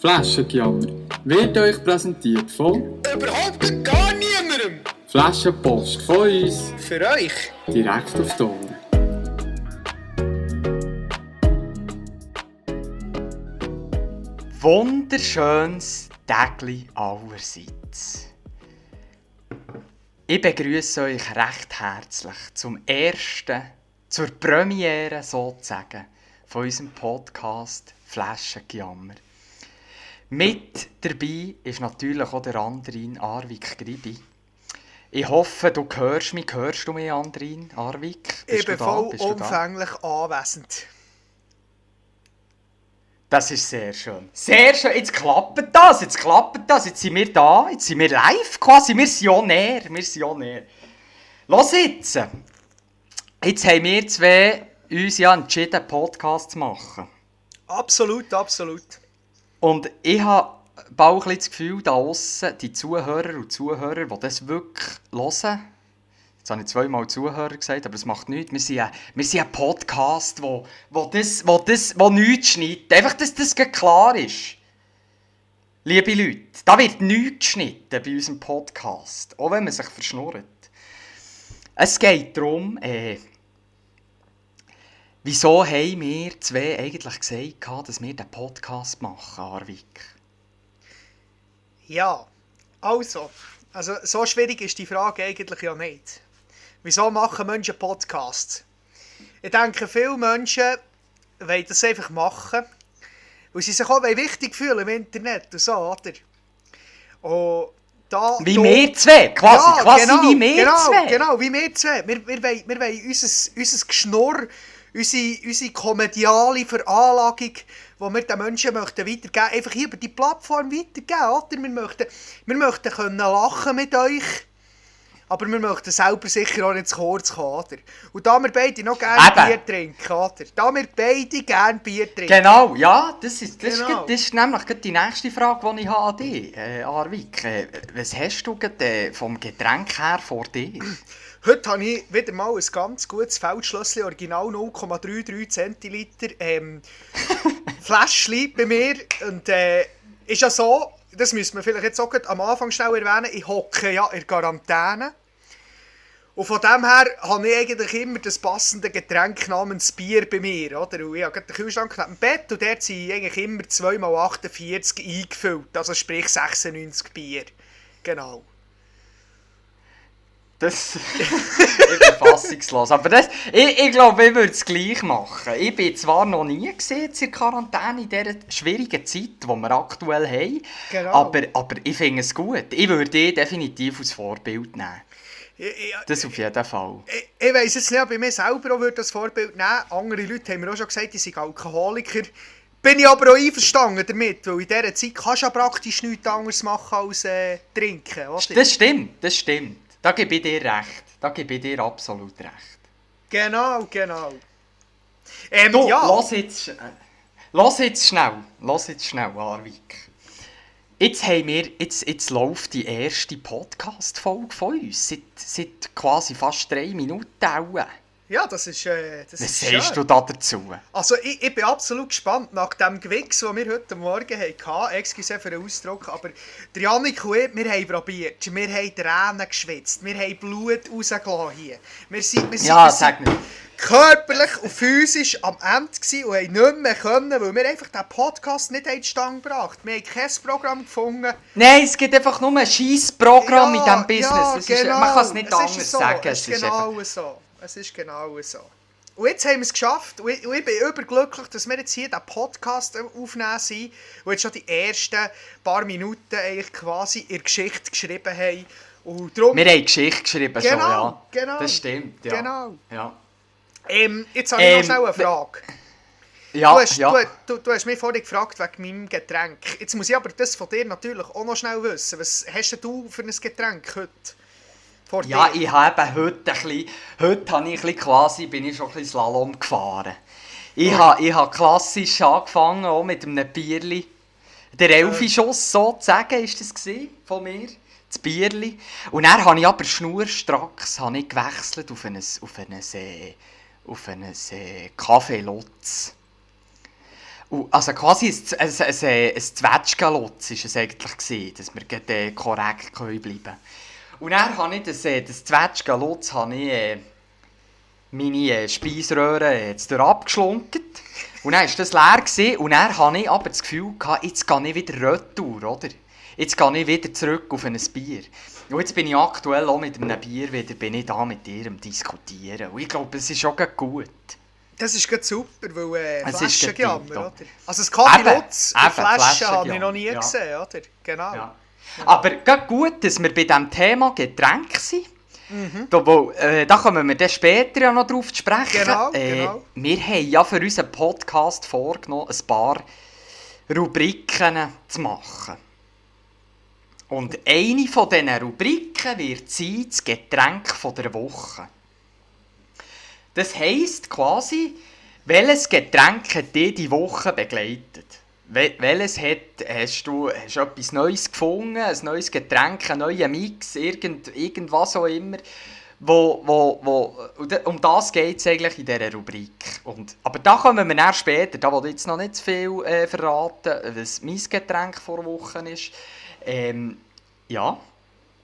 Flaschengejammer wird euch präsentiert von Überhaupt gar niemandem. Flaschenpost von uns Für euch. direkt auf Ohren. Wunderschönes Tägli allerseits. Ich begrüße euch recht herzlich zum ersten, zur Premiere sozusagen von unserem Podcast Flaschengejammer. Mit dabei ist natürlich auch der Andrin Arvik Gribi. Ich hoffe, du hörst mich. Hörst du mich, Andrin Arvik? Bist Ich bin du da? voll Bist du da? umfänglich anwesend. Das ist sehr schön. Sehr schön. Jetzt klappt das, jetzt klappt das. Jetzt sind wir da, jetzt sind wir live quasi. Wir sind ja näher, wir sind ja näher. Los jetzt. Jetzt haben wir zwei uns ja entschieden, einen Podcast zu machen. Absolut, absolut. Und ich habe bald ein das Gefühl, da aussen, die Zuhörer und Zuhörer, die das wirklich hören, jetzt habe ich zweimal Zuhörer gesagt, aber das macht nichts. Wir sind ein, wir sind ein Podcast, wo, wo, das, wo, das, wo nichts schneidet. Einfach, dass das klar ist. Liebe Leute, da wird nichts geschnitten bei unserem Podcast, auch wenn man sich verschnurrt. Es geht darum, äh, wieso haben wir zwei eigentlich gesagt, dass wir den Podcast machen, Arvik? Ja, also, also so schwierig ist die Frage eigentlich ja nicht. Wieso machen Menschen Podcasts? Ich denke, viele Menschen wollen das einfach machen, weil sie sich auch wichtig fühlen im Internet und so, oder? Und da, Wie da- wir zwei, quasi, quasi wie wir genau, zwei. Genau, wie wir zwei. Wir, wir, wollen, wir wollen unser, unser Geschnurr, unsere, unsere komediale Veranlagung, die wir den Menschen möchten weitergeben einfach hier über die Plattform weitergeben. Oder? Wir, möchten, wir möchten können lachen mit euch, aber wir möchten selber sicher auch nicht zu kurz kommen. Oder? Und da wir beide noch gerne. Bier trinken, oder? da wir beide gerne Bier trinken, Genau, ja, das ist, das, Genau. ist, das ist nämlich die nächste Frage, die ich habe an dich, äh, Arvik. Äh, was hast du gerade, äh, vom Getränk her vor dir? Heute habe ich wieder mal ein ganz gutes Feldschlössli, original 0,33 Zentiliter ähm, Fläschchen bei mir. Und äh, ist ja so, das müssen wir vielleicht jetzt auch am Anfang schnell erwähnen, ich hocke ja in Quarantäne. Und von dem her habe ich eigentlich immer das passende Getränk namens Bier bei mir. Oder? Und ich habe den Kühlschrank neben dem Bett und dort sind eigentlich immer 2x48 eingefüllt. Also sprich 96 Bier. Genau. Das bin fassungslos. Aber das, ich, ich glaube, ich würde es gleich machen. Ich bin zwar noch nie gesehen in Quarantäne in dieser schwierigen Zeit, die wir aktuell haben. Genau. Aber, aber ich finde es gut. Ich würde dich definitiv als Vorbild nehmen. Ich, ich, Das auf jeden Fall. Ich, ich weiss jetzt nicht, ob ich mir selber auch würde das Vorbild nehmen Andere Leute haben mir auch schon gesagt, die sind Alkoholiker. Bin ich aber auch einverstanden damit, weil in dieser Zeit kannst du ja praktisch nichts anderes machen als äh, trinken, oder? Das stimmt, das stimmt. Da gebe ich dir recht. Da gebe ich dir absolut recht. Genau, genau. Ähm, Du, ja, lass jetzt, äh, lass jetzt schnell, lass jetzt schnell, Arvik. Jetzt haben wir, jetzt, jetzt läuft die erste Podcast-Folge von uns, seit, seit quasi fast drei Minuten auch. Ja, das ist, äh, das Was ist sagst schön. du da dazu? Also ich, ich bin absolut gespannt nach dem Gewichs, das wir heute Morgen hatten. Excuse für den Ausdruck, aber der Janik und ich, wir haben probiert. Wir haben Tränen geschwitzt. Wir haben Blut rausgelassen hier. Wir sind, wir sind, Ja, wir sag mir. körperlich und physisch am Ende gewesen und haben nicht mehr können, weil wir einfach den Podcast nicht in die Stange gebracht Wir haben kein Programm gefunden. Nein, es gibt einfach nur ein scheiß Programm Ja, in diesem Business. ja, es ist, genau. man kann es nicht Es ist anders so. sagen. Es ist genau so. Es ist genau so. Und jetzt haben wir es geschafft. Und ich, und ich bin überglücklich, dass wir jetzt hier den Podcast aufnehmen sind. Und jetzt schon die ersten paar Minuten eigentlich quasi der Geschichte geschrieben haben. Und darum, Wir haben Geschichte geschrieben schon, Genau, ja. genau. Das stimmt, ja. Genau. Ja, ähm, jetzt habe ich Ähm, noch schnell eine Frage. ja, Du hast, ja. du, du, du hast mich vorhin gefragt wegen meinem Getränk. Jetzt muss ich aber das von dir natürlich auch noch schnell wissen. Was hast du für ein Getränk heute? Vor Ja, dir? ich habe eben heute ein bisschen, heute habe ich ein bisschen quasi, bin ich schon ein bisschen Slalom gefahren. Ich habe, ich habe klassisch angefangen, auch mit einem Bierli. Der Elfi-Schuss sozusagen, ist das gewesen, von mir, das Bierli. Und dann habe ich aber schnurstracks habe ich gewechselt auf ein, auf ein, äh, auf ein äh, Kaffee Lutz. Und also quasi ein, ein, ein, ein, ein Zwetschgenlutz war es eigentlich, gewesen, dass wir äh, korrekt bleiben können. Und dann habe ich das, äh, das Zwetschgenlutz habe ich, äh, meine äh, Speiseröhre äh, jetzt abgeschlunken. Und dann war das leer gewesen, und dann hatte ich aber das Gefühl, gehabt, jetzt gehe ich wieder retour, oder? Jetzt gehe ich wieder zurück auf ein Bier. Und jetzt bin ich aktuell auch mit einem Bier wieder bin ich da mit dir am Diskutieren. Und ich glaube, es ist auch gut. Das ist gerade super, weil äh, Flaschengejammer, gerade oder? Also das Kaffee Lutz und Flaschen habe ich noch nie ja. gesehen, oder? Genau. Ja. Aber gut, dass wir bei diesem Thema Getränke sind. Da, wo, äh, da kommen wir dann später ja noch drauf zu sprechen. Genau, äh, genau. Wir haben ja für unseren Podcast vorgenommen, ein paar Rubriken zu machen. Und eine von diesen Rubriken wird sein, das Getränk von der Woche. Das heisst quasi, welches Getränk hat dich die Woche begleitet? Wel welches hat, hast du hast etwas Neues gefunden, ein neues Getränk, einen neuen Mix, irgend, irgendwas auch immer, wo, wo, wo, um das geht es eigentlich in dieser Rubrik. Und, aber da kommen wir dann später, da will ich jetzt noch nicht zu viel äh, verraten, was mein Getränk vor Woche ist. Ähm, ja,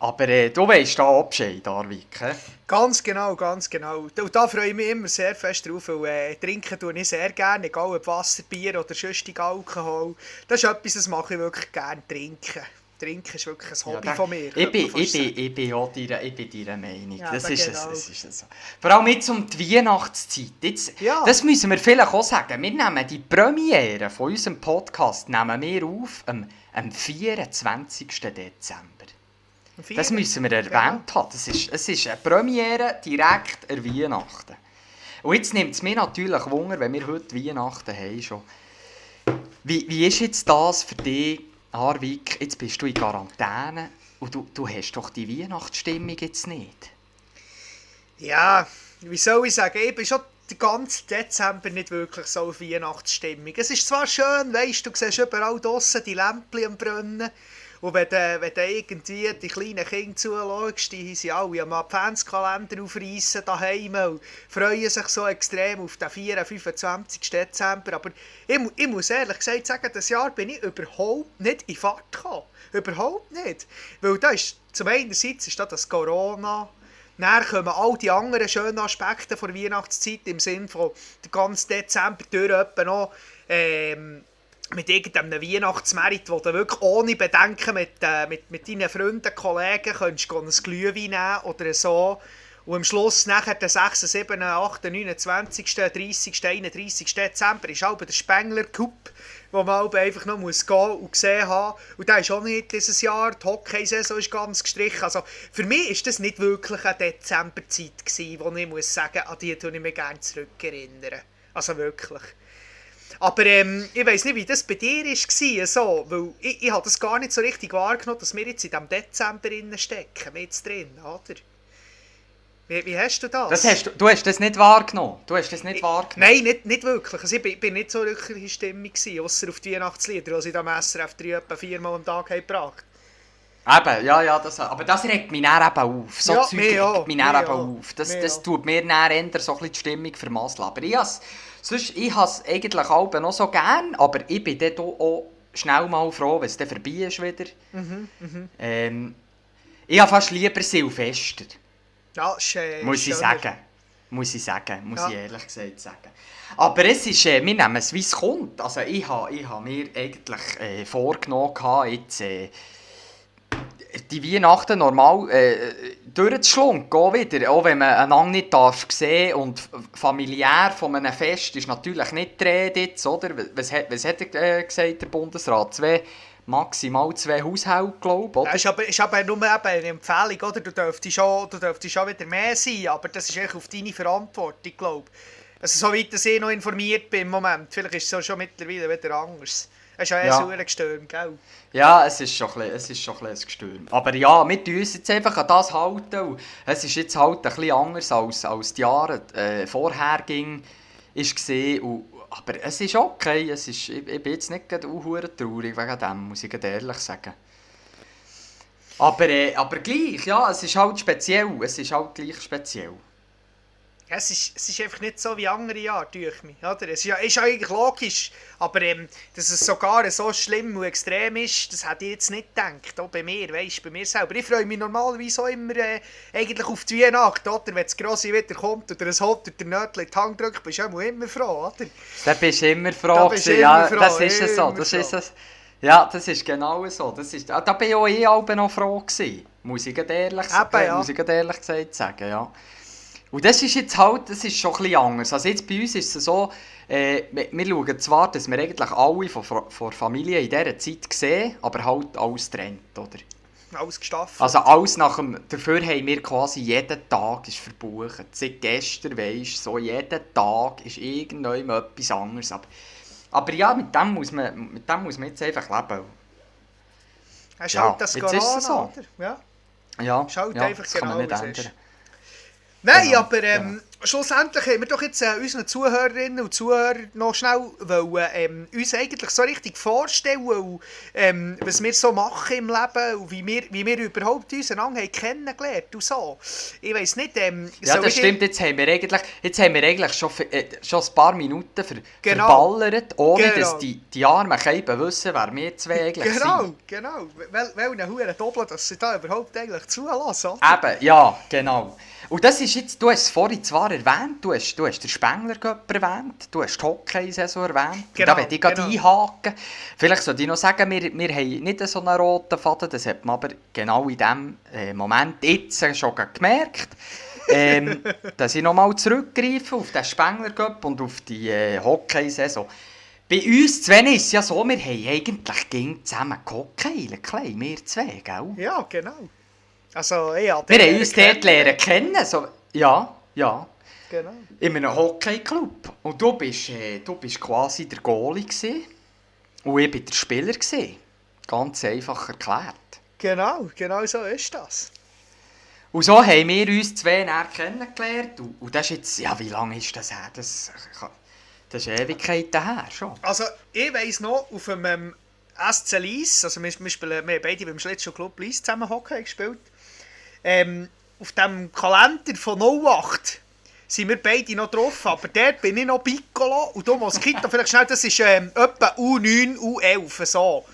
aber äh, du weißt da Abscheid, Arvik. Ganz genau, ganz genau. Und da freue ich mich immer sehr fest drauf, weil äh, trinken tue ich sehr gerne, egal ob Wasser, Bier oder sonstig Alkohol. Das ist etwas, das mache ich wirklich gerne, trinken. Trinken ist wirklich ein Hobby Ja, von mir. Ich bin, ich, bin, ich bin auch deiner, ich bin deiner Meinung. Ja, das, aber ist genau. es, das ist es. Vor allem jetzt um die Weihnachtszeit. Jetzt, Ja. Das müssen wir vielleicht auch sagen. Wir nehmen die Premiere von unserem Podcast nehmen wir auf am, am 24. Dezember. Das müssen wir erwähnt haben. Das ist, es ist eine Premiere direkt an Weihnachten. Und jetzt nimmt es mir natürlich Wunder, wenn wir heute Weihnachten haben schon. Wie, wie ist jetzt das für dich, Harvik? Jetzt bist du in Quarantäne und du, du hast doch die Weihnachtsstimmung jetzt nicht. Ja, wie soll ich sagen, ich bin schon den ganzen Dezember nicht wirklich so auf Weihnachtsstimmung. Es ist zwar schön, weißt du, siehst überall draussen die Lämpchen am Brennen. Und wenn du, wenn du irgendwie die kleinen Kinder zuschaust, die sind alle am Adventskalender aufreißen daheim und freuen sich so extrem auf den 4. 25. Dezember. Aber ich, ich muss ehrlich gesagt sagen, das Jahr bin ich überhaupt nicht in Fahrt gekommen. Überhaupt nicht. Weil da ist, zum einen ist da das Corona, dann kommen all die anderen schönen Aspekte der Weihnachtszeit im Sinne von den ganzen Dezember durch noch ähm, mit irgendeinem Weihnachtsmerit, wo du wirklich ohne Bedenken mit, äh, mit, mit deinen Freunden, Kollegen könntest gehen ein Glühwein nehmen oder so. Und am Schluss, nachher der 6., 7., 8., 29., 30., 31. Dezember, ist auch der Spengler Cup, wo man einfach noch muss gehen und sehen haben. Und der ist auch nicht dieses Jahr. Die Hockeysaison ist ganz gestrichen. Also für mich ist das nicht wirklich eine Dezemberzeit gewesen, wo ich muss sagen, an die tue ich mich gerne zurückerinnern. Also wirklich. Aber ähm, ich weiß nicht, wie das bei dir war, so, weil ich, ich habe das gar nicht so richtig wahrgenommen, dass wir jetzt in diesem Dezember stecken, jetzt drin, oder? Wie, wie hast du das? Das hast, du- du hast das nicht wahrgenommen. Du hast das nicht wahrgenommen. Nein, nicht, nicht wirklich. Also ich bin, bin nicht so wirklich in Stimmung, gewesen, ausser auf die Weihnachtslieder, die sie da am SRF 3 etwa viermal am Tag haben gebracht Eben, ja, ja, das, aber das regt mich dann eben auf. So Ja, Zeug mich auch, regt mich dann eben auch, auf. Das, das tut mir dann eher so ein bisschen die Stimmung vermasseln. Aber ich has, sonst, ich has eigentlich auch noch so gern, aber ich bin dann auch schnell mal froh, wenn es dann vorbei ist wieder. Mhm, Ähm, ich habe fast lieber Silvester, Ja, äh, muss ich sagen. Muss ich sagen, muss Ja. ich ehrlich gesagt sagen. Aber es ist, äh, wir nehmen es wie es kommt. Also ich habe ich ha mir eigentlich äh, vorgenommen, gehabt, jetzt, äh, die Weihnachten normal äh, durchzuschlunken, auch wieder. Auch wenn man einander nicht darf sehen und familiär von einem Fest ist natürlich nicht die Rede jetzt, oder? Was, hat- was hat er äh, gesagt, der Bundesrat? Zwei, maximal zwei Haushalte, glaube ich? Das ist aber, ist aber nur eben eine Empfehlung, oder? Du dürftest schon, du dürftest schon wieder mehr sein, aber das ist echt auf deine Verantwortung, glaube ich. Also soweit dass ich noch informiert bin im Moment, vielleicht ist es schon mittlerweile wieder anders. Es ist ja erst ja. gestürmt, gell? Ja, es ist schon ein bisschen, es ist schon ein, ein Gestürm. Aber ja, wir tun uns jetzt einfach an das halten. Es ist jetzt halt ein bisschen anders als, als die Jahre äh, vorher ging, ist gesehen. Und, aber es ist okay. Es ist, ich, ich bin jetzt nicht gerade traurig wegen dem, muss ich ehrlich sagen. Aber, äh, aber gleich, ja, es ist halt speziell. Es ist halt gleich speziell. Es ist, es ist einfach nicht so wie andere Jahre, durch mich. Oder? Es ist, ja, ist eigentlich logisch, aber ähm, dass es sogar so schlimm und extrem ist, das hätte ich jetzt nicht gedacht. Auch bei mir, weißt, bei mir selber. Ich freue mich normalerweise auch immer äh, eigentlich auf die Weihnacht, oder? Wenn das Grosse wieder kommt oder ein Hot oder Nötchen in die Hand drückt, bist du immer froh, oder? Da bist du immer froh. Da ja, froh, das ist es so. Das froh. ist es. Ja, das ist genau so. Das ist, ah, da bin ich auch alle noch froh gewesen. Muss ich ehrlich, Eben, ja. muss ich ehrlich gesagt sagen, ja. Und das ist jetzt halt, das ist schon ein bisschen anders. Also jetzt bei uns ist es so, äh, wir, wir schauen zwar, dass wir eigentlich alle von, von Familie in dieser Zeit sehen, aber halt alles trennt, oder? Alles gestaffelt. Also alles nach dem, dafür haben wir quasi jeden Tag ist verbucht. Seit gestern, weisst so jeden Tag ist irgendjemand etwas anderes. Aber, aber ja, mit dem, muss man, mit dem muss man jetzt einfach leben. Hast ja, halt das Corona, so. oder? Ja. Ja, Ist halt ja einfach das kann man genau, nicht es ist. Nein, Genau, aber ähm, schlussendlich haben wir doch jetzt äh, unseren Zuhörerinnen und Zuhörern noch schnell wollen, ähm, uns eigentlich so richtig vorstellen, und, ähm, was wir so machen im Leben und wie wir, wie wir überhaupt unseren haben kennengelernt und so. Ich weiss nicht, ähm, Ja, das stimmt. Jetzt haben wir eigentlich, jetzt haben wir eigentlich schon, äh, schon ein paar Minuten ver, Genau. verballert, ohne Genau. dass die, die armen Keiben wissen, wer wir zwei eigentlich Genau, sind. genau. Wel, welchen Huren Doppel, dass sie da überhaupt eigentlich zulassen. Eben, ja, genau. Und das ist jetzt, du hast es vorhin zwar erwähnt, du hast, du hast den Spengler erwähnt, du hast die Hockey-Saison erwähnt. Genau, da möchte ich gerade genau. einhaken. Vielleicht sollte ich noch sagen, wir, wir haben nicht so einen roten Faden, das hat man aber genau in diesem äh, Moment jetzt schon gemerkt. ähm, dass ich nochmal zurückgreife auf den Spengler Cup und auf die äh, Hockey-Saison. Bei uns zwei ist es ja so, wir haben eigentlich ging zusammen klein, wir zwei, gell? Ja, genau. Also, ja, Wir haben uns dort lernen kennen. So, ja, ja. Genau. In einem Hockeyclub. Und du bist, äh, du bist quasi der Goalie gewesen. Und ich war der Spieler. Gewesen. Ganz einfach erklärt. Genau, genau so ist das. Und so haben wir uns zwei näher kennengelernt. Und, und das ist jetzt, ja, wie lange ist das her? Das, das ist Ewigkeiten her schon. Also, ich weiss noch, auf dem ähm, SC Lies, also wir, wir, spielen, wir haben beide beim Schlittschuh Club Lies zusammen Hockey gespielt, ähm, auf dem Kalender von 08 sind wir beide noch drauf, aber dort bin ich noch Piccolo und du Moskito, vielleicht schnell, das ist ähm, etwa U9, U11, so.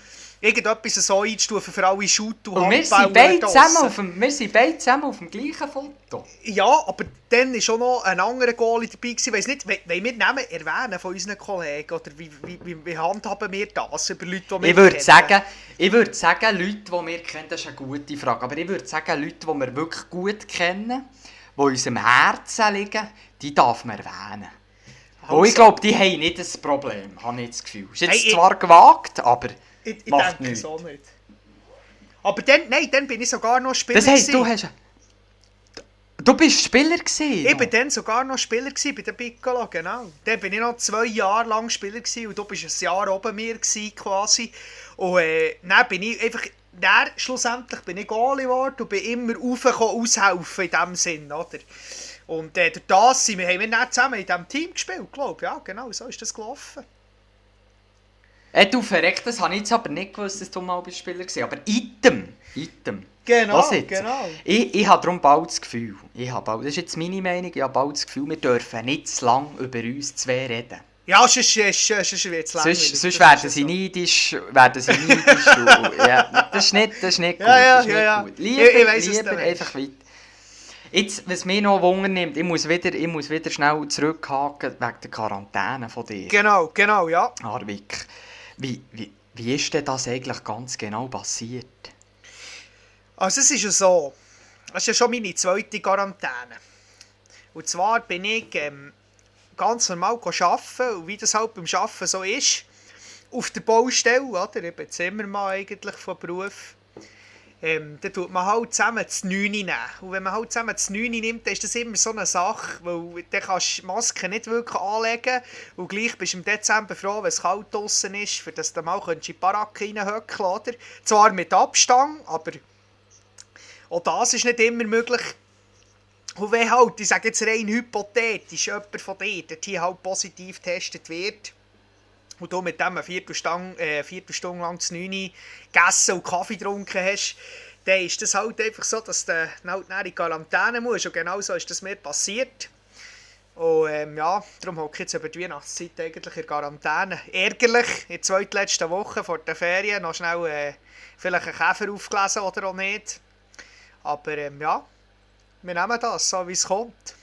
Irgendetwas so einzustufen für alle Shoot- und Und wir sind, beide zusammen auf dem, wir sind beide zusammen auf dem gleichen Foto. Ja, aber dann war schon noch ein anderer Goalie dabei. gewesen. Ich weiss nicht, wollen wir Namen erwähnen von unseren Kollegen? Oder wie, wie, wie, wie handhaben wir das über Leute, die wir Ich würde kennen? sagen, ich würde sagen, Leute, die wir kennen, das ist eine gute Frage, aber ich würde sagen, Leute, die wir wirklich gut kennen, die uns im Herzen liegen, die darf man erwähnen. Also, Und ich glaube, die haben nicht das Problem, habe ich das Gefühl. Ist jetzt Hey, ich- zwar gewagt, aber ich, ich macht denke nichts. es auch nicht. Aber dann, nein, dann bin ich sogar noch Spieler. Das heisst, du gewesen. hast... Du bist Spieler gewesen. Ich bin dann sogar noch Spieler gewesen, bei der Piccolo, genau. Dann bin ich noch zwei Jahre lang Spieler gewesen, und du bist ein Jahr oben mir gewesen, quasi. Und äh, dann bin ich einfach, dann schlussendlich bin ich Goalie geworden und bin immer raufgekommen, aushelfen in dem Sinn, oder? Und äh, durch das sind wir, haben wir dann zusammen in diesem Team gespielt, glaube ich. Ja, genau, so ist das gelaufen. Äh, du verreckt, das habe ich jetzt aber nicht gewusst, dass du mal bist Spieler warst. Aber Item, Item. Genau, Was jetzt? genau. Ich, ich habe darum bald das Gefühl, ich habe bald, das ist jetzt meine Meinung, ich habe bald das Gefühl, wir dürfen nicht zu lange über uns zwei reden. Ja, sonst, sonst, sonst wird es langweilig. Sonst, sonst werden sie so. neidisch, werden sie neidisch. ja, das ist nicht, das ist nicht gut. Ja, ja, ja, nicht ja. gut. Ich- Lieber, ich weiss, was du lieber einfach weiter. Jetzt, was mich noch Wunder nimmt, ich muss wieder, ich muss wieder schnell zurückhaken wegen der Quarantäne von dir. Genau, genau, ja. Arvik, wie, wie, wie ist denn das eigentlich ganz genau passiert? Also es ist ja so, das ist ja schon meine zweite Quarantäne. Und zwar bin ich ähm, ganz normal arbeiten und wie das halt beim Arbeiten so ist, auf der Baustelle, oder? Ich bin Zimmermann eigentlich von Beruf. Ähm, dann tut man halt zusammen das 9 nehmen. Und wenn man halt zusammen das 9 nimmt, dann ist das immer so eine Sache, weil dann kannst du die Maske nicht wirklich anlegen und gleich bist du im Dezember froh, wenn es kalt draußen ist, für das du mal in die Baracke reinhöckeln oder? Zwar mit Abstand, aber auch das ist nicht immer möglich. Und wenn halt, ich sage jetzt rein hypothetisch, jemand von dir dort hier halt positiv getestet wird und du mit dem eine Viertelstunde, äh, Viertelstunde lang zu 9 gegessen und Kaffee getrunken hast, dann ist das halt einfach so, dass du halt dann in Quarantäne musst. Und genau so ist das mir passiert. Und ähm, ja, darum hocke ich jetzt über die Weihnachtszeit eigentlich in Quarantäne. Ärgerlich, in der zweitletzten Woche vor der Ferien noch schnell äh, vielleicht einen Käfer aufgelesen oder auch nicht. Aber ähm, ja, wir nehmen das, so wie es kommt.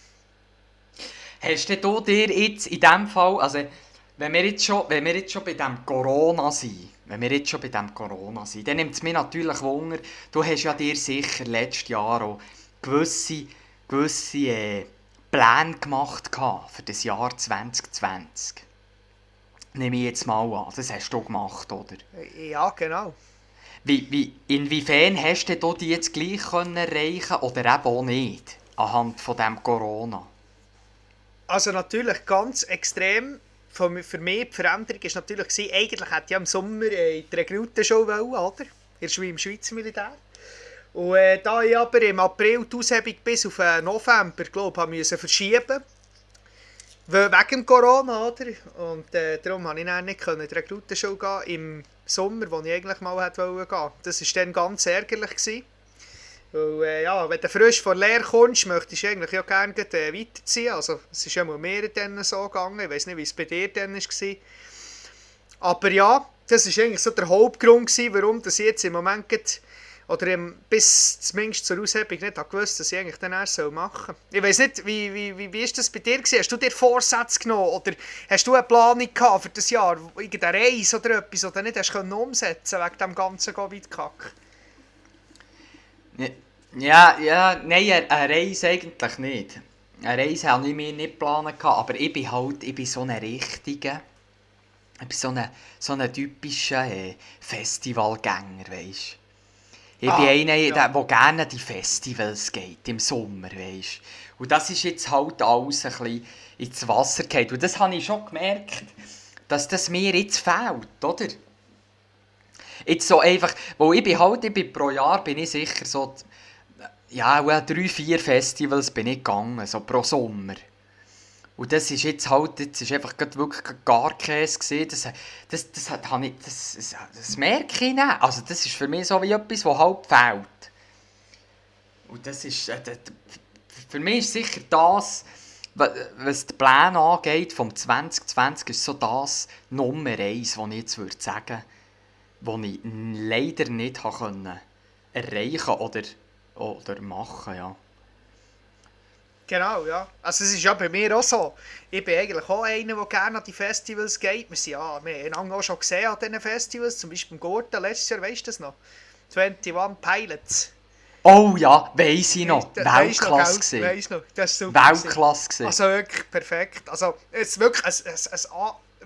Hast du dir jetzt in dem Fall, also wenn wir jetzt schon, wenn wir jetzt schon bei dem Corona sind, wenn wir jetzt schon bei dem Corona sind, dann nimmt es mich natürlich Wunder, du hast ja dir sicher letztes Jahr auch gewisse, gewisse äh, Pläne gemacht für das Jahr 2020. Nehme ich jetzt mal an, das hast du gemacht, oder? Ja, genau. Wie, wie, inwiefern hast du die jetzt gleich können erreichen oder eben auch nicht, anhand von dem Corona? Also natürlich ganz extrem. Für mich die Veränderung war natürlich, gewesen, eigentlich hätte ich im Sommer äh, die Rekrutenshow wollen, oder? Im Schweizer Militär. Und äh, da ich aber im April die Aushebung bis auf äh, November, glaube ich, musste verschieben wegen Corona, oder? Und äh, darum konnte ich dann nicht in die Rekrutenshow gehen im Sommer, wo ich eigentlich mal hätte wollen. Das war dann ganz ärgerlich. Gewesen. Weil, äh, ja, wenn du frisch von Lehre kommst, möchtest du eigentlich ja gerne äh, weiterziehen. Also, es ist ja mal mehr dann so gegangen. Ich weiß nicht, wie es bei dir dann war. Aber ja, das war eigentlich so der Hauptgrund, gewesen, warum das jetzt im Moment geht, oder bis zumindest zur Aushebung nicht gewusst, dass ich eigentlich dann erst machen soll. Ich weiß nicht, wie, wie, wie, wie das bei dir gewesen? Hast du dir Vorsätze genommen oder hast du eine Planung gehabt für das Jahr? Irgendeine Reise oder etwas, oder nicht hast können umsetzen wegen dem ganzen Covid-Kack? Ja, ja, nein, eine Reise eigentlich nicht. Eine Reise habe ich mir nicht geplant, aber ich bin halt, ich bin so ein richtiger, ich bin so ein, so ein typischer äh, Festivalgänger, weißt Ich ah, bin einer, ja. der, der gerne die Festivals geht, im Sommer, weißt Und das ist jetzt halt alles ein bisschen ins Wasser gefallen. Und das habe ich schon gemerkt, dass das mir jetzt fehlt, oder? Jetzt so einfach, wo ich bin halt, ich bin pro Jahr bin ich sicher so ja, well, drei, vier Festivals bin ich gegangen, so pro Sommer. Und das ist jetzt halt, jetzt ist einfach wirklich gar Käse gesehen. Das, das, das, das, ich, das, das, das merke ich nicht. Also das ist für mich so wie etwas, das halt fehlt. Und das ist, äh, für mich ist sicher das, was die Pläne angeht, vom 2020, ist so das Nummer eins, was ich jetzt würde sagen, was ich leider nicht erreichen konnte oder oder machen, ja. Genau, ja. Also es ist ja bei mir auch so. Ich bin eigentlich auch einer, der gerne an die Festivals geht. Wir, sind, ja, wir haben auch schon gesehen an diesen Festivals, zum Beispiel im Gurten letztes Jahr, weißt du das noch? 21 Pilots. Oh ja, weiss ich noch. Weltklasse. Weiss noch, das ist super. Weltklasse. Also wirklich perfekt. Also es ist wirklich, es, es, es,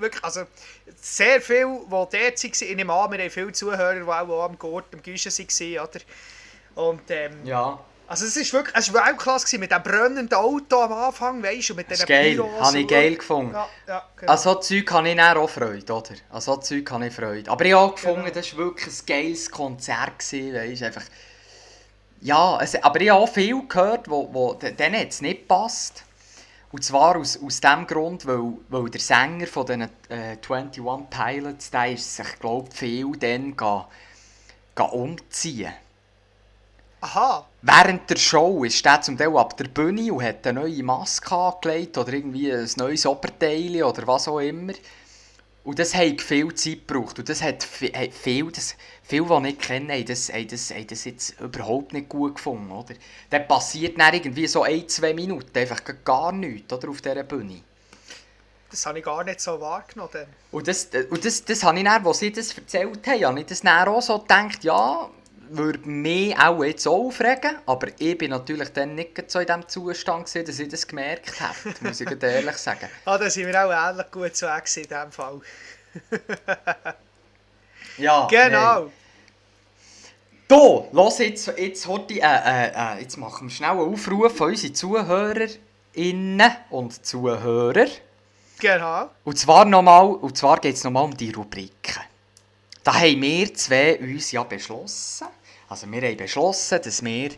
wirklich, also sehr viel, die dort waren, ich nehme an, wir haben viele Zuhörer, die auch am Gurt, am Güschen waren, oder? Und, ähm, ja. Also es ist wirklich, es war Weltklasse mit dem brennenden Auto am Anfang, weißt du, mit diesen geil, habe ich geil gefunden. Ja, ja, genau. An so Zeug habe ich auch Freude, oder? An so Zeug habe ich Freude. Aber ich habe auch gefunden, genau. das war wirklich ein geiles Konzert, gewesen, weißt einfach... Ja, es, aber ich habe auch viel gehört, wo, wo denen jetzt nicht passt. Und zwar aus, aus dem Grund, weil, weil der Sänger von den äh, 21 Pilots, der ist sich, glaube ich, viel dann ga, ga umziehen. Aha. Während der Show ist er zum Teil ab der Bühne und hat eine neue Maske angelegt oder irgendwie ein neues Oberteil oder was auch immer. Und das hat viel Zeit gebraucht. Und das hat viel, das, viele, die nicht kennen, haben das, haben, das, haben das jetzt überhaupt nicht gut gefunden. Oder? Dann passiert dann irgendwie so ein, zwei Minuten einfach gar nichts oder, auf dieser Bühne. Das habe ich gar nicht so wahrgenommen. Und das, und das, das habe ich dann, als sie das erzählt haben, habe ich das dann auch so gedacht, ja, würde mich auch jetzt aufregen, aber ich bin natürlich dann nicht so in dem Zustand gewesen, dass ich das gemerkt habe, muss ich ehrlich sagen. ah, da sind wir auch ähnlich gut weg in diesem Fall. ja, Genau. Nee. Da, los jetzt, jetzt, heute, äh, äh, äh, jetzt machen wir schnell einen Aufruf an unsere Zuhörerinnen und Zuhörer. Genau. Und zwar, nochmal, und zwar geht es nochmal um die Rubriken. Da haben wir zwei uns ja beschlossen, also wir haben beschlossen, dass wir,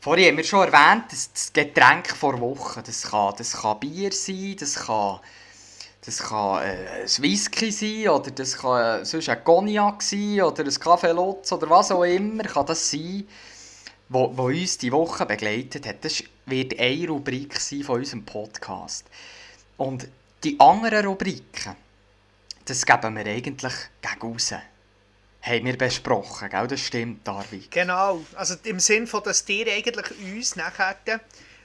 vorhin haben wir schon erwähnt, das, das Getränk vor Woche, das kann, das kann Bier sein, das kann, das kann äh, ein Whisky sein, oder das kann äh, sonst ein Cognac sein, oder ein Kaffee Lutz, oder was auch immer, kann das sein. wo, wo uns die Woche begleitet hat. Das wird eine Rubrik sein von unserem Podcast. Und die anderen Rubriken, das geben wir eigentlich gegen raus. Haben wir besprochen, gell? Das stimmt, Darwin. Genau, also im Sinn von, dass ihr eigentlich uns nachher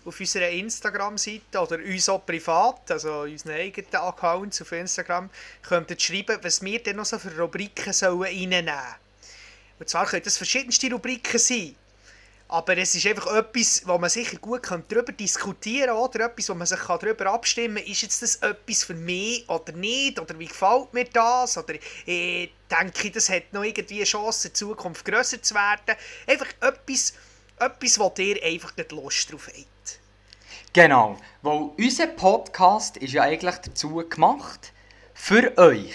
auf unserer Instagram-Seite oder uns auch privat, also unseren eigenen Accounts auf Instagram, könntet schreiben, was wir denn noch so für Rubriken reinnehmen sollen. Und zwar können das verschiedenste Rubriken sein. Aber es ist einfach etwas, wo man sicher gut darüber diskutieren kann, oder etwas, wo man sich darüber abstimmen kann, ist jetzt das etwas für mich oder nicht, oder wie gefällt mir das, oder äh, denke ich, das hat noch irgendwie eine Chance, in Zukunft grösser zu werden. Einfach etwas, etwas wo ihr einfach nicht Lust drauf habt. Genau, weil unser Podcast ist ja eigentlich dazu gemacht, für euch.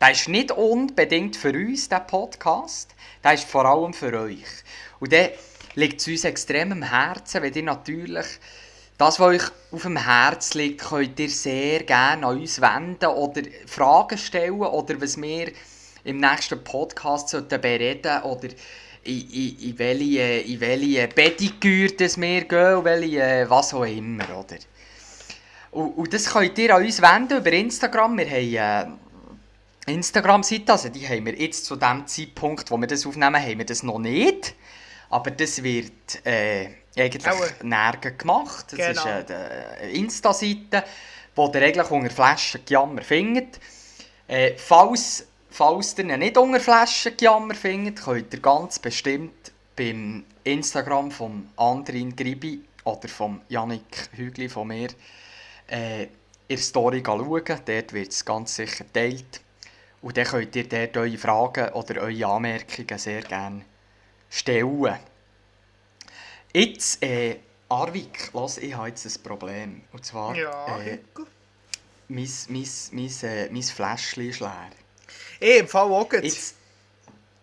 Der ist nicht unbedingt für uns, der Podcast, der ist vor allem für euch. Und der liegt es uns extrem am Herzen, wenn ihr natürlich das, was euch auf dem Herz liegt, könnt ihr sehr gerne an uns wenden oder Fragen stellen oder was wir im nächsten Podcast sollten bereden oder in, in, in welche, in welche Pediküre wir gehen, welche, was auch immer, oder? Und, und, das könnt ihr an uns wenden über Instagram. Wir haben eine Instagram-Seite, also die haben wir jetzt zu dem Zeitpunkt, wo wir das aufnehmen, haben wir das noch nicht. Aber das wird äh, eigentlich nirgends gemacht. Das genau. ist eine Insta-Seite, die ihr eigentlich unter Flaschengejammer findet. Äh, falls, falls ihr nicht unter Flaschengejammer findet, könnt ihr ganz bestimmt beim Instagram von Andrin Gribi oder von Yannick Hügli von mir äh, in der Story schauen. Dort wird es ganz sicher geteilt. Und dann könnt ihr dort eure Fragen oder eure Anmerkungen sehr gerne stellen. Jetzt, äh, Arvik, lass, ich habe jetzt ein Problem. Und zwar, ja, äh, mein, mein, mein, äh, mein Fläschchen ist leer. Ich im Fall auch jetzt,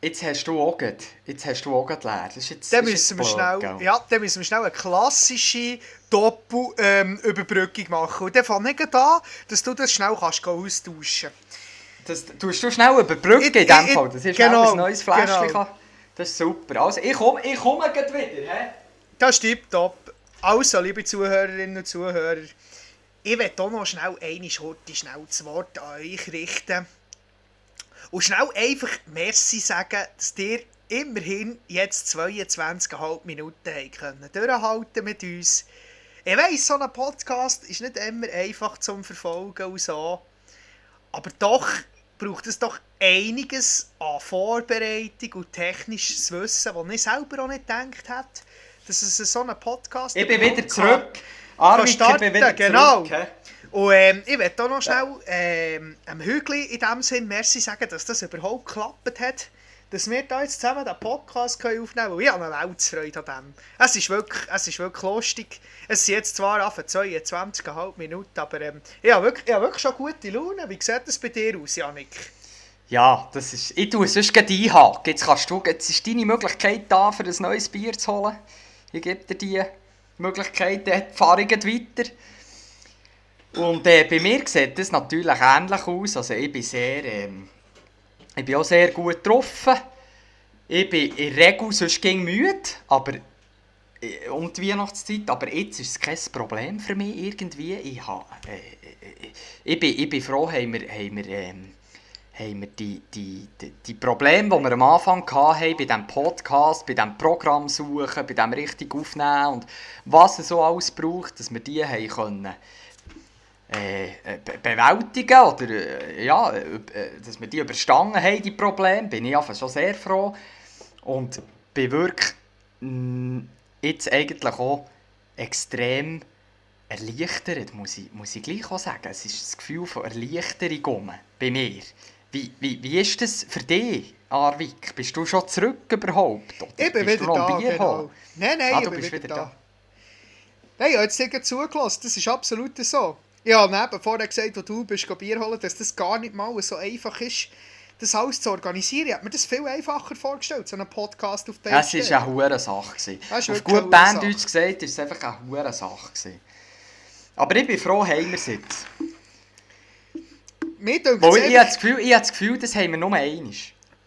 jetzt hast du auch Jetzt hast du auch leer. Das ist jetzt, dann, müssen wir schnell, ja, dann müssen wir schnell eine klassische Doppel-Überbrückung ähm, machen. Und dann fange ich an, dass du das schnell kannst austauschen kannst. Das tust du schnell überbrücken in dem Fall. Das ist genau, ein neues Fläschchen. Genau. Das ist super. Also, ich komme ich komm wieder. He? Das stimmt top. Also, liebe Zuhörerinnen und Zuhörer, ich werde hier noch schnell eine Schurte schnell das Wort an euch richten. Und schnell einfach Merci sagen, dass ihr immerhin jetzt 22,5 Minuten haben können durchhalten mit uns. Ich weiss, so ein Podcast ist nicht immer einfach zum Verfolgen und so. Aber doch braucht es doch einiges an Vorbereitung und technisches Wissen, das ich selber auch nicht gedacht hätte, dass es so einen Podcast Ich bin wieder zurück. Armin, ich bin wieder genau. zurück. Und ähm, ich möchte auch noch schnell ähm, einem Hügli in dem Sinn Merci sagen, dass das überhaupt geklappt hat. Dass wir hier jetzt zusammen den Podcast aufnehmen können. Und ich habe eine Weltsfreude an dem. Es ist wirklich, es ist wirklich lustig. Es sind jetzt zwar auf 22,5 Minuten, aber ähm, ich, habe wirklich, ich habe wirklich schon gute Laune. Wie sieht das bei dir aus, Janik? Ja, das ist, ich tue es sonst gleich einhaken. Jetzt, kannst du, jetzt ist deine Möglichkeit da, für ein neues Bier zu holen. Ich gebe dir die Möglichkeit, dann fahre ich weiter. Und äh, bei mir sieht das natürlich ähnlich aus. Also ich bin sehr... Ähm, ich bin auch sehr gut getroffen. Ich bin in der Regel sonst müde, aber äh, um die Weihnachtszeit, aber jetzt ist es kein Problem für mich irgendwie. Ich, habe, äh, äh, ich, bin, ich bin froh, haben wir, haben wir, ähm, haben wir die, die, die, die Probleme, die wir am Anfang hatten, bei diesem Podcast, bei diesem Programm suchen, bei dem richtig aufnehmen und was es so alles braucht, dass wir die haben können äh, bewältigen oder äh, ja, äh, dass wir die überstanden haben, die Probleme, bin ich einfach schon sehr froh und bin wirklich mh, mm, jetzt eigentlich auch extrem erleichtert, muss ich, muss ich gleich auch sagen. Es ist das Gefühl von Erleichterung bei mir. Wie, wie, wie ist das für dich, Arvik? Bist du schon zurück überhaupt? Oder ich bin wieder da, genau. Nein, nein, ah, ich bin wieder, wieder da. da. Nein, ich habe jetzt zugelassen, das ist absolut so. Ja, neben vorher gesagt, wo du bist, Bier holen, dass das gar nicht mal so einfach ist, das alles zu organisieren. Ich habe mir das viel einfacher vorgestellt, so einen Podcast auf der Es war eine hohe Sache. Auf gut Banddeutsch gesagt, ist es einfach eine hohe Sache. Aber ich bin froh, haben wir es jetzt. Mir ich, habe das Gefühl, ich habe das Gefühl, das haben wir nur einmal.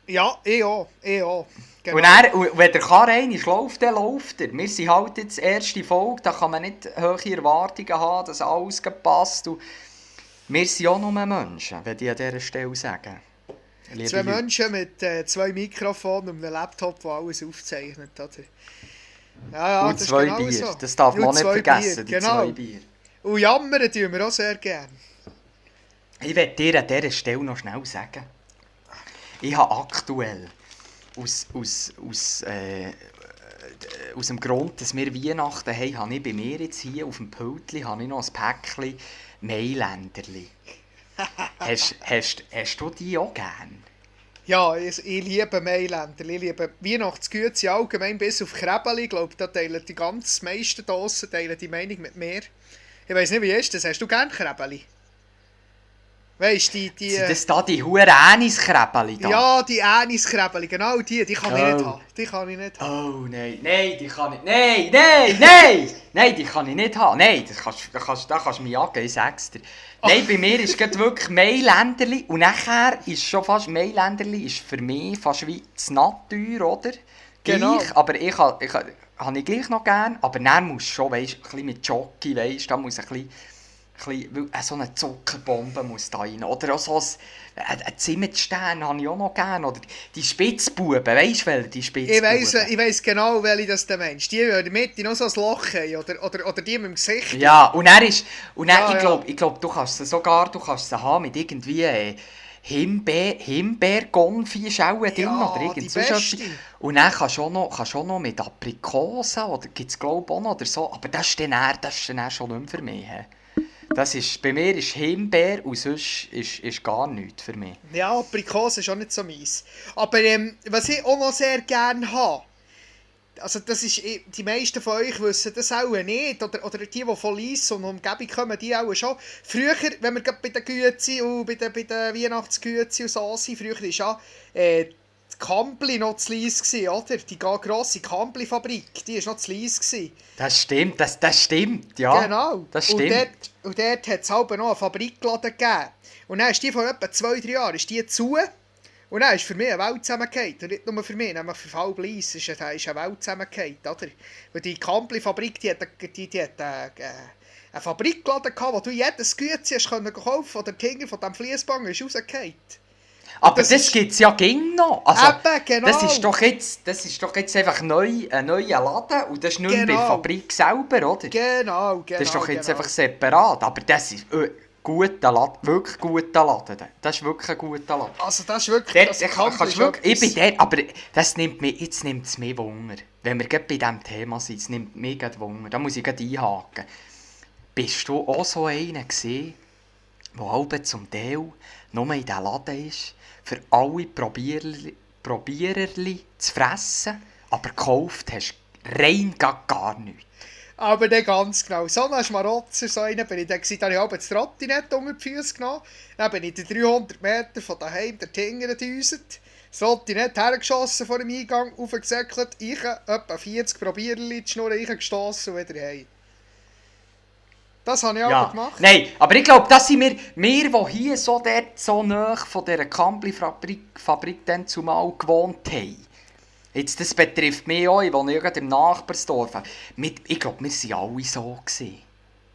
Ja, ich auch. Ich auch. Genau. Und, er, wenn der Karre einmal läuft, dann läuft er. Wir sind halt jetzt die erste Folge, da kann man nicht hohe Erwartungen haben, dass alles passt. Und wir sind auch nur Menschen, würde ich an dieser Stelle sagen. Liebe Zwei Leute. Menschen mit äh, zwei Mikrofonen und einem Laptop, der alles aufzeichnet. Oder? Ja, ja, und das ist zwei genau Bier, so. das darf man Und auch nicht vergessen, Bier, die genau. zwei Bier. Und jammern tun wir auch sehr gerne. Ich werde dir an dieser Stelle noch schnell sagen, ich habe aktuell aus, aus, aus, äh, aus dem Grund, dass wir Weihnachten haben, habe ich bei mir jetzt hier auf dem habe ich noch ein Päckchen Mailänderli. hast, hast, hast du die auch gern? Ja, ich, ich liebe Mailänder. Ich liebe Weihnachtsgüte allgemein bis auf Krebeli. Ich glaube, da teilen die ganz meisten Dossen teilen die Meinung mit mir. Ich weiß nicht, wie ist das? Hast du gern Krebeli? Weißt du, die, die... Sind das da die huren Äniskrebeli da? Ja, die Äniskrebeli, genau die, die kann ich Oh. nicht haben. Die kann ich nicht haben. Oh nein, nein, die kann ich. Nein, nein, nein! Nein, die kann ich nicht haben. Nein, das kannst, da kannst, da kannst du mich jagen, ich sag's dir. Nein, bei mir ist gerade wirklich Mailänderli und nachher ist schon fast Mailänderli ist für mich fast wie das Natur, oder? Genau. Gleich, aber ich habe ich, habe ich gleich noch gern, aber dann muss schon, weißt, ein bisschen mit Jockey, weißt, da muss ein bisschen, bisschen weil, so eine Zuckerbombe muss da rein. Oder auch so ein, ein, Zimtstern habe ich auch noch gern. Oder die Spitzbuben, weißt du, welche die Spitzbuben? Ich weiss, ich weiss genau, welche das du meinst. Die, die der Mitte noch so ein Loch haben, oder, oder, oder die mit dem Gesicht. Ja, und er ist, und dann, Ja, ich ja. glaube, ich glaub, du kannst sie sogar, du kannst sie haben mit irgendwie äh, Himbeer, Himbeergonfi ist auch ein Ding, Ja, oder die irgend. Und dann kannst du auch noch, kannst auch noch mit Aprikosen, oder gibt es glaube ich auch noch, oder so, aber das ist dann, eher- das ist dann schon nicht mehr für mich. hä. Das ist, bei mir ist Himbeer und sonst ist, ist gar nichts für mich. Ja, Aprikose ist auch nicht so mies. Aber ähm, was ich auch noch sehr gerne habe, also das ist, eh- die meisten von euch wissen das auch nicht, oder, oder die, die von Lies und Umgebung kommen, die auch schon. Früher, wenn wir bei den Güezi und bei den, bei den Weihnachtsgüezi und so sind, früher war ja äh, die Kampli noch zu Lies, gewesen, oder? Die grosse Kampli-Fabrik, die war noch zu Lies. gewesen. Das stimmt, das, das stimmt, ja. Genau. Das Und stimmt. dort, und dort hat es halt noch einen Fabrikladen gegeben. Und dann ist die vor etwa zwei, drei Jahren ist die zu. Und dann ist für mich eine Welt zusammengefallen. Und nicht nur für mich, nämlich für Fall Bleis ist, eine- ist eine Welt zusammengefallen? Weil die Kampli-Fabrik, die hat, die, die hat äh, einen Fabrikladen gehabt, wo du jedes Gütchen kaufen oder die Hinter von diesem Fließband ist rausgefallen. Aber das das, gibt es ja ging noch. Also, Eben, genau. Das ist doch jetzt, das ist doch jetzt einfach neu, ein neuer Laden und das ist nicht mehr bei der Genau. Fabrik selber, oder? Genau, genau. das ist doch jetzt genau. einfach separat. Aber das ist äh, guter Laden, wirklich guter Laden. Das ist wirklich ein guter Laden. Also das ist wirklich... Dort, also ich, Kampli kannst wirklich, ich bin dort, aber das nimmt mich, jetzt nimmt es mich Wunder. Wenn wir gerade bei diesem Thema sind, es nimmt mich Wunder. Da muss ich gerade einhaken. Bist du auch so einer gewesen, der halb zum Teil nur in diesem Laden ist, für alle Probiererli, Probiererli zu fressen, aber gekauft hast rein gar, gar nichts? Aber dann ganz genau. So ein Schmarotzer, so einer bin ich dann gewesen, da habe ich halb das Trottinett unter die Füße genommen. Dann bin ich die 300 Meter von daheim der Tinger gedüset. Das Trottinett hergeschossen vor dem Eingang, aufgesäckelt, ich etwa 40 Probierli, die Schnur reingestossen und wieder heim. Das habe ich aber gemacht. Nein, aber ich glaube, das sind wir, wir, die hier so, dort, so nahe von dieser Kampli-Fabrik Fabrik dann zumal gewohnt haben. Jetzt, das betrifft mich auch, ich wohne ja im Nachbarsdorf. Mit, ich glaube, wir waren alle so. Gewesen.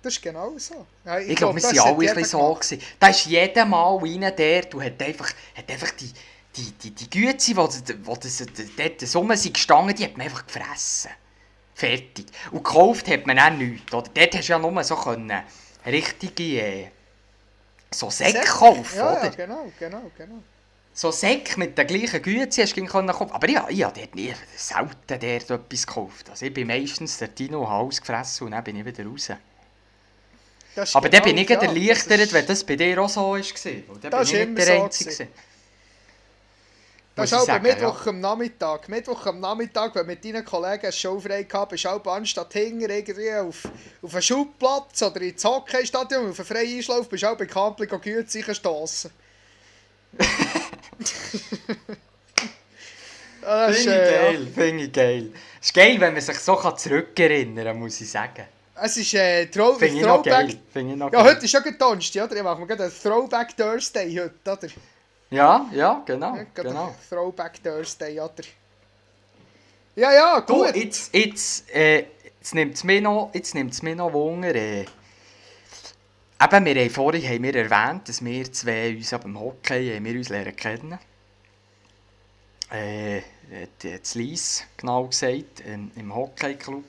Das ist genau so. Ja, Ich, glaube, wir das waren alle ein so. gemacht. Gewesen. Da ist jeder Mal rein der, du hat einfach, hat einfach die, die, die, die Güte, die, die, das, dort so sind gestanden, die hat man einfach gefressen. Fertig. Und gekauft hat man auch nichts. Oder? Dort hast du ja nur so können, richtige äh, so Säcke kaufen, Ja, oder? ja, genau, genau, genau. So Säcke mit den gleichen hast du können kaufen. Aber ja, ich habe dort nie, selten dort etwas gekauft. Also ich bin meistens der Dino alles gefressen und dann bin ich wieder raus. Das Aber dann genau- bin ich ja, das erleichtert, ist- wenn das bei dir auch so war. Dann Das bin ich nicht der so Einzige. gewesen. Das ist auch Mittwoch am Nachmittag. Mittwoch am Nachmittag, wenn du mit deinen Kollegen eine Show frei gehabt bist, auch anstatt hinten irgendwie auf, auf einen Schubplatz oder ins Hockeystadion auf einen freien Einschlauf, bist du auch bei Kampli Güte stossen. das ist, Finde ich äh, ja. geil, finde ich geil. Es ist geil, wenn man sich so zurückerinnern kann, muss ich sagen. Es ist äh, Throw Finde ich noch geil. Finde ich noch Ja, geil. heute ist schon Donnerstag, oder? Ich mache mir gerade einen Throwback Thursday heute, oder? Ja, ja, genau. Ja, genau. Throwback Thursday, oder? Ja, ja, Du, gut. jetzt, jetzt, äh, jetzt nimmt es mir noch, jetzt nimmt's mir noch Wunder. Äh, eben, wir haben vorhin haben wir erwähnt, dass wir zwei uns ab dem Hockey haben wir uns lernen kennen. Äh, das Lies, genau gesagt, ähm, im Hockeyclub.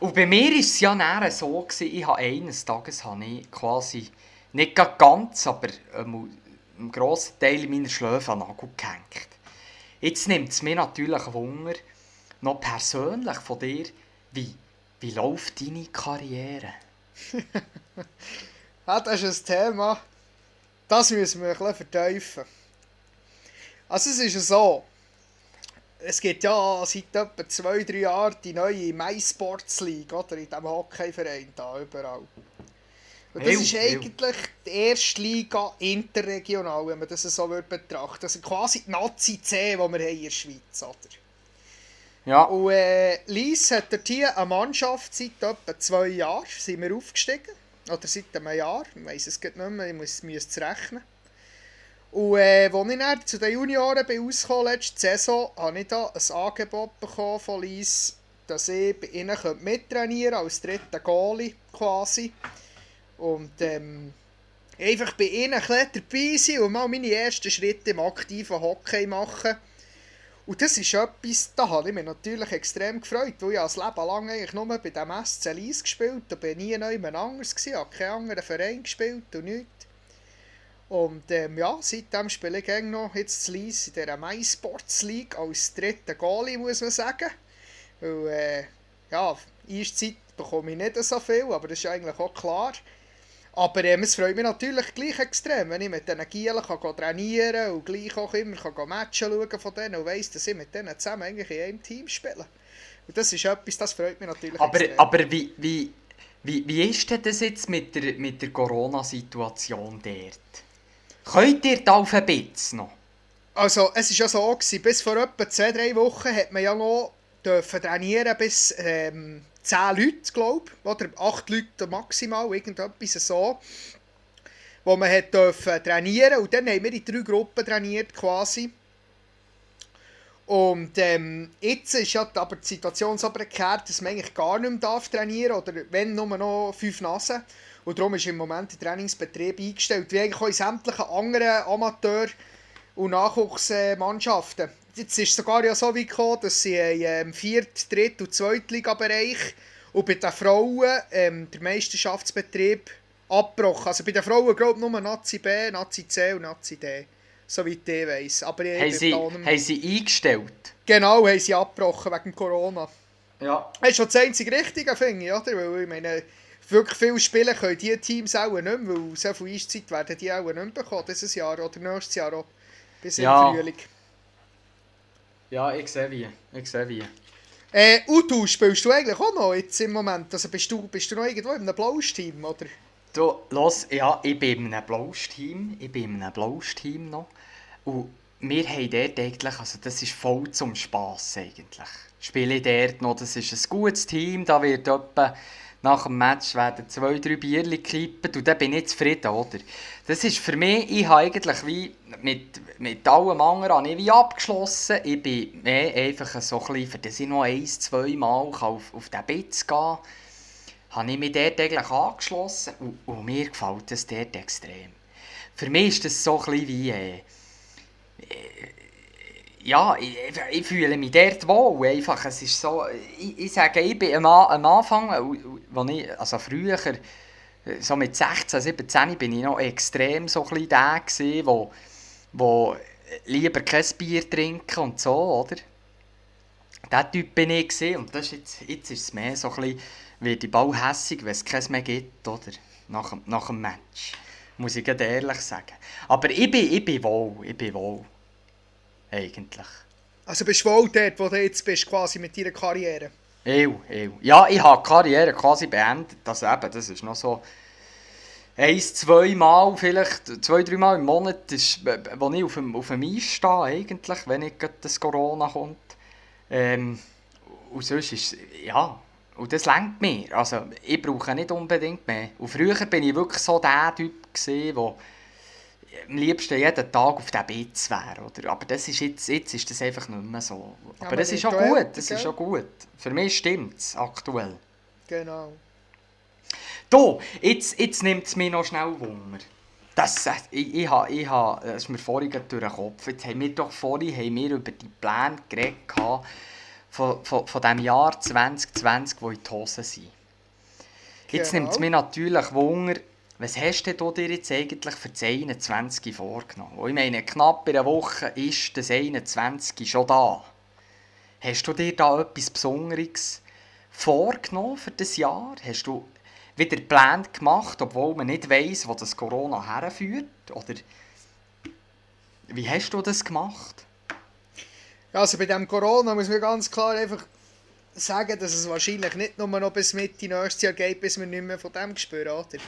Und bei mir war es ja näher so, gewesen, ich habe eines Tages habe ich quasi, nicht ganz, aber ähm, einen grossen Teil meiner Schläfe an Nagel gehängt. Jetzt nimmt es mir natürlich Wunder, noch persönlich von dir, wie, wie läuft deine Karriere? Das ist ein Thema, das müssen wir ein bisschen vertiefen. Also es ist ja so, es gibt ja seit etwa zwei, drei Jahren die neue MySports League, oder, in diesem Hockeyverein da, überall. Und das Ew, ist ew. eigentlich die erste Liga interregional, wenn man das so würde betrachten Also quasi die Nazi C, die wir haben in der Schweiz, oder? Ja, Und äh, Lies hat dort hier eine Mannschaft seit etwa zwei Jahren, sind wir aufgestiegen. Oder seit einem Jahr, ich weiss es nicht mehr, ich muss, müsste es rechnen. Und äh, als ich dann zu den Junioren bin rausgekommen, letzte Saison, habe ich da ein Angebot bekommen von Lies, dass ich bei ihnen mittrainieren könnte, als dritter Goalie quasi. Und ähm, einfach bei ihnen ein dabei sein und mal meine ersten Schritte im aktiven Hockey machen. Und das ist etwas, da habe ich mich natürlich extrem gefreut, weil ich das Leben lang eigentlich nur bei dem SC Lies gespielt habe, bin nie jemand anders gewesen, habe keinen anderen Verein gespielt und nichts. Und ähm, ja, seitdem spiele ich noch jetzt in Lies in dieser MySports League als dritter Goalie, muss man sagen. Weil, äh, ja, Eiszeit bekomme ich nicht so viel, aber das ist eigentlich auch klar. Aber ähm, es freut mich natürlich gleich extrem, wenn ich mit diesen Gielen kann trainieren und gleich auch immer kann Matchen schauen von denen und weiss, dass ich mit denen zusammen eigentlich in einem Team spiele. Und das ist etwas, das freut mich natürlich aber, extrem. aber wie, wie, wie, wie ist denn das jetzt mit der, mit der Corona-Situation dort? Könnt ihr da auf ein bisschen noch? Also, es war ja so, gewesen, bis vor etwa zwei, drei Wochen hat man ja noch dürfen trainieren bis ähm, 10 Leute, glaube ich. Oder 8 Leute maximal, irgendetwas so. Wo man hat dürfen trainieren und dann haben wir in drei Gruppen trainiert quasi. Und ähm, jetzt ist ja aber die Situation so prekär, dass man eigentlich gar nicht mehr darf trainieren oder wenn nur noch fünf Nasen. Und darum ist im Moment der Trainingsbetrieb eingestellt, wie eigentlich auch in sämtlichen anderen Amateur- und Nachwuchsmannschaften. Jetzt ist es sogar ja so weit gekommen, dass sie im Viert-, Dritt- und Zweitliga-Bereich und bei den Frauen ähm, der Meisterschaftsbetrieb abgebrochen. Also bei den Frauen glaube ich nur Nazi B, Nazi C und Nazi D. Soweit ich weiss. Aber ich Haben sie, haben sie eingestellt? Genau, haben sie abgebrochen wegen Corona. Ja. Das ist schon das einzige Richtige, finde ich, oder? Weil ich meine, wirklich viele Spiele können diese Teams auch nicht mehr, weil so viel Eiszeit werden die auch nicht mehr bekommen, dieses Jahr oder nächstes Jahr auch, bis Ja. im Frühling. Ja, ich sehe wie. Ich sehe wie. Äh, du, spielst du eigentlich auch noch jetzt im Moment? Also bist du, bist du noch irgendwo in einem Blaues-Team, oder? Du, los, ja, ich bin in einem Blaues-Team. Ich bin in einem Blaues-Team noch. Und wir haben dort eigentlich, also das ist voll zum Spass eigentlich. Spiele ich dort noch, das ist ein gutes Team, da wird etwa nach dem Match werden zwei, drei Bierchen kippen und dann bin ich zufrieden, oder? Das ist für mich, ich habe eigentlich wie mit, mit allem anderen wie abgeschlossen. Ich bin mehr einfach so ein bisschen, für das ich noch ein, zwei Mal auf, auf den Bitz gehen kann, habe ich mich dort eigentlich angeschlossen und, und mir gefällt das dort extrem. Für mich ist das so ein bisschen wie... Äh, ja, ich, ich fühle mich dort wohl. Einfach, es ist so, ich, ich sage, ich bin am, Anfang, als ich, also früher, so mit 16, 17, bin ich noch extrem so ein der gewesen, wo, wo lieber kein Bier trinken und so, oder? Der Typ bin ich gewesen, und das ist jetzt, jetzt ist es mehr so ein bisschen, wird ich hässig, wenn es keins mehr gibt, oder? Nach, nach dem Match. Muss ich ehrlich sagen. Aber ich bin, ich bin wohl, ich bin wohl. Eigentlich. Also bist du wohl dort, wo du jetzt bist, quasi mit deiner Karriere? Ew, ew. Ja, ich habe die Karriere quasi beendet. Das eben, das ist noch so eins, zwei Mal, vielleicht zwei, drei Mal im Monat, ist, äh, wo ich auf dem, auf dem Eis stehe, eigentlich, wenn gerade das Corona kommt. Ähm, und sonst ist ja, und das lenkt mir. Also, ich brauche nicht unbedingt mehr. Und früher bin ich wirklich so der Typ wo am liebsten jeden Tag auf dem Bitz wäre, oder? Aber das ist jetzt, jetzt ist das einfach nicht mehr so. Aber man das ist auch gut, das gell? ist auch gut. Für mich stimmt es aktuell. Genau. Da, jetzt, jetzt nimmt es mich noch schnell Wunder. Das, äh, ich, ich, ha- ich, ha- das ist mir vorhin durch den Kopf. Jetzt haben wir doch vorhin haben wir über die Pläne geredet von, von, von dem Jahr 2020, wo in die Hose sind. Jetzt Genau. nimmt es mich natürlich Wunder, was hast du dir jetzt eigentlich für das 21 vorgenommen? Und Ich meine, knapp in einer Woche ist das 21 schon da. Hast du dir da etwas Besonderes vorgenommen für das Jahr? Hast du wieder Pläne gemacht, obwohl man nicht weiss, wo das Corona herführt? Oder wie hast du das gemacht? Also bei dem Corona muss man ganz klar einfach sagen, dass es wahrscheinlich nicht nur noch bis Mitte nächstes Jahr geht, bis wir nicht mehr von dem spüren, oder?